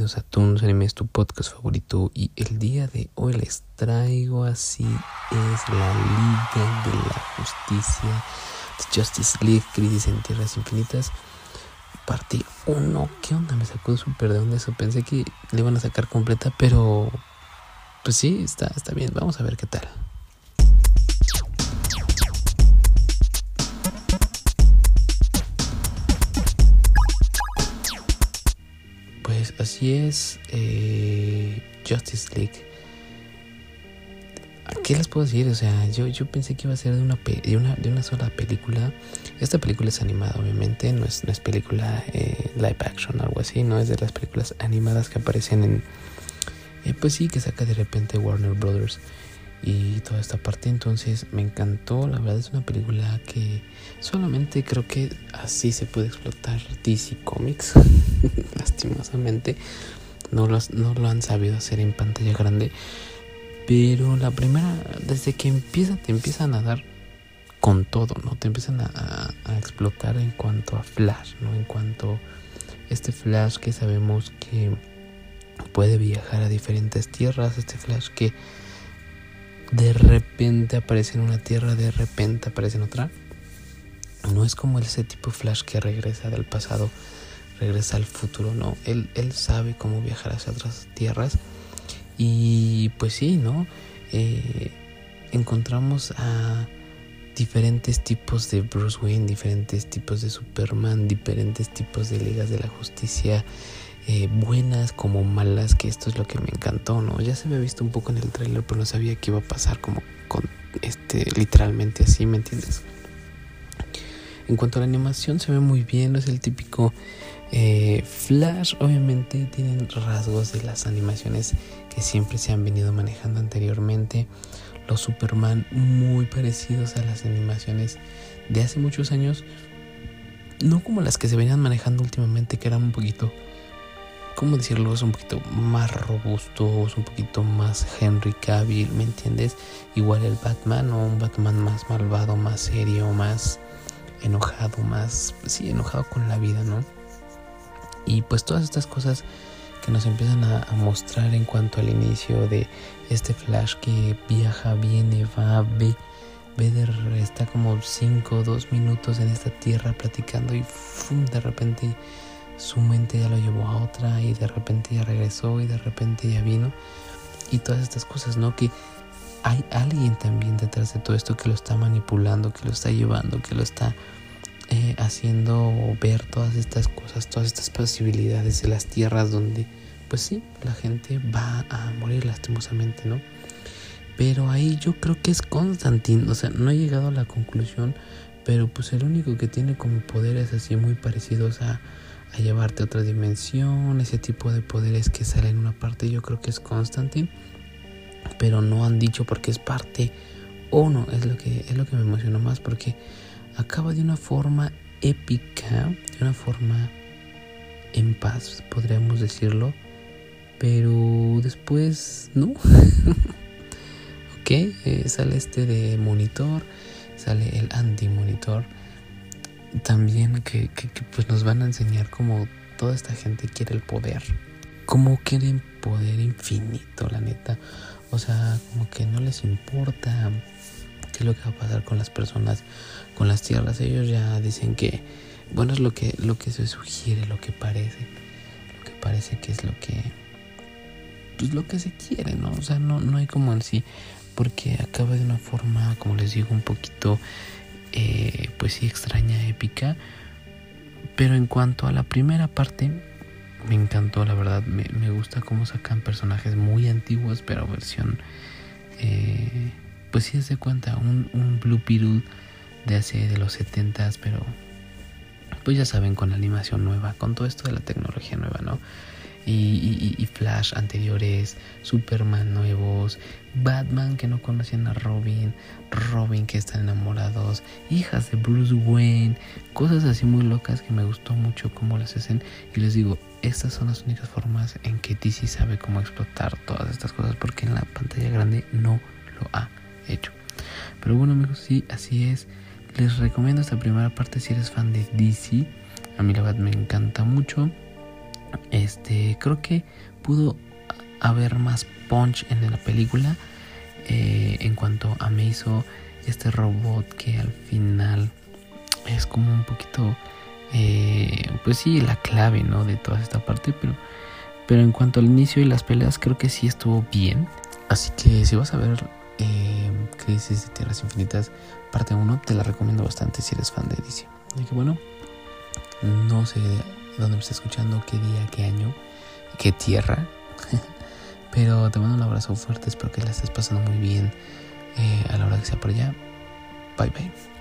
bienvenidos a Toons Animes, tu podcast favorito. Y el día de hoy les traigo así es la Liga de la Justicia, Justice League, Crisis en Tierras Infinitas, parte 1. ¿Qué onda? Me sacó súper de onda eso. Pensé que le iban a sacar completa, pero pues sí, está, está bien. Vamos a ver qué tal. Así es eh, Justice League. ¿Qué les puedo decir? O sea, yo, yo pensé que iba a ser de una, de una, de una sola película. Esta película es animada, obviamente, no es, no es película eh, live action o algo así, no es de las películas animadas que aparecen en... Eh, pues sí, que saca de repente Warner Brothers y toda esta parte. Entonces me encantó, la verdad es una película que solamente creo que así se puede explotar DC Comics, lastimosamente. No, no lo han sabido hacer en pantalla grande. Pero la primera, desde que empieza, te empiezan a dar con todo, ¿no? Te empiezan a, a explotar en cuanto a Flash, ¿no? En cuanto a este Flash que sabemos que puede viajar a diferentes tierras, este Flash que de repente aparece en una tierra, de repente aparece en otra. No es como ese tipo Flash que regresa del pasado, regresa al futuro, no. Él, él sabe cómo viajar hacia otras tierras. Y pues sí, ¿no? Eh, encontramos a diferentes tipos de Bruce Wayne, diferentes tipos de Superman, diferentes tipos de ligas de la justicia, eh, buenas como malas, que esto es lo que me encantó, ¿no? Ya se había visto un poco en el trailer, pero no sabía que iba a pasar como con este, literalmente así, ¿me entiendes? En cuanto a la animación se ve muy bien, no es el típico eh, Flash, obviamente tienen rasgos de las animaciones que siempre se han venido manejando anteriormente. Los Superman muy parecidos a las animaciones de hace muchos años, no como las que se venían manejando últimamente, que eran un poquito ¿cómo decirlo? Es un poquito más robusto, es un poquito más Henry Cavill, ¿me entiendes? Igual el Batman, o un Batman más malvado, más serio, más enojado, más, sí, enojado con la vida, ¿no? Y pues todas estas cosas que nos empiezan a, mostrar en cuanto al inicio de este Flash que viaja, viene, va, ve, de, está como 5 o 2 minutos en esta tierra platicando y ¡fum! de repente su mente ya lo llevó a otra y de repente ya regresó y de repente ya vino y todas estas cosas, ¿no? Que hay alguien también detrás de todo esto que lo está manipulando, que lo está llevando, que lo está eh, haciendo ver todas estas cosas, todas estas posibilidades de las tierras donde, pues sí, la gente va a morir lastimosamente, ¿no? Pero ahí yo creo que es Constantine, o sea, no he llegado a la conclusión, pero pues el único que tiene como poderes así muy parecidos a a llevarte a otra dimensión, ese tipo de poderes que salen en una parte, yo creo que es Constantine, pero no han dicho porque es parte o no, es lo que es lo que me emocionó más porque acaba de una forma épica, de una forma en paz, podríamos decirlo, pero después no. ok, eh, sale este de monitor, sale el anti-monitor también que, pues nos van a enseñar cómo toda esta gente quiere el poder. Cómo quieren poder infinito, la neta. O sea, como que no les importa qué es lo que va a pasar con las personas, con las tierras. Ellos ya dicen que, bueno, es lo que, lo que se sugiere, lo que parece. Lo que parece que es lo que, pues lo que se quiere, ¿no? O sea, no, no hay como en sí, porque acaba de una forma, como les digo, un poquito eh, pues sí extraña, épica. Pero en cuanto a la primera parte, me encantó, la verdad. Me, gusta cómo sacan personajes muy antiguos, pero versión. Eh, pues sí, se cuenta, un, un Blue Beetle de hace de los 70s, pero pues ya saben, con animación nueva, con todo esto de la tecnología nueva, ¿no? Y, Flash anteriores, Superman nuevos, Batman que no conocían a Robin, Robin que están enamorados, hijas de Bruce Wayne, cosas así muy locas que me gustó mucho cómo las hacen y les digo, estas son las únicas formas en que DC sabe cómo explotar todas estas cosas porque en la pantalla grande no lo ha hecho. Pero bueno amigos, sí, así es. Les recomiendo esta primera parte si eres fan de DC. A mí la verdad me encanta mucho. Este, creo que pudo haber más punch en la película eh, en cuanto a me hizo este robot que al final es como un poquito, eh, pues sí, la clave, ¿no? De toda esta parte, pero, pero en cuanto al inicio y las peleas, creo que sí estuvo bien. Así que si vas a ver eh, Crisis de Tierras Infinitas, parte 1, te la recomiendo bastante si eres fan de DC. Así que bueno, no sé dónde me está escuchando, qué día, qué año, qué tierra. Pero te mando un abrazo fuerte, espero que la estés pasando muy bien eh, a la hora que sea por allá. Bye bye.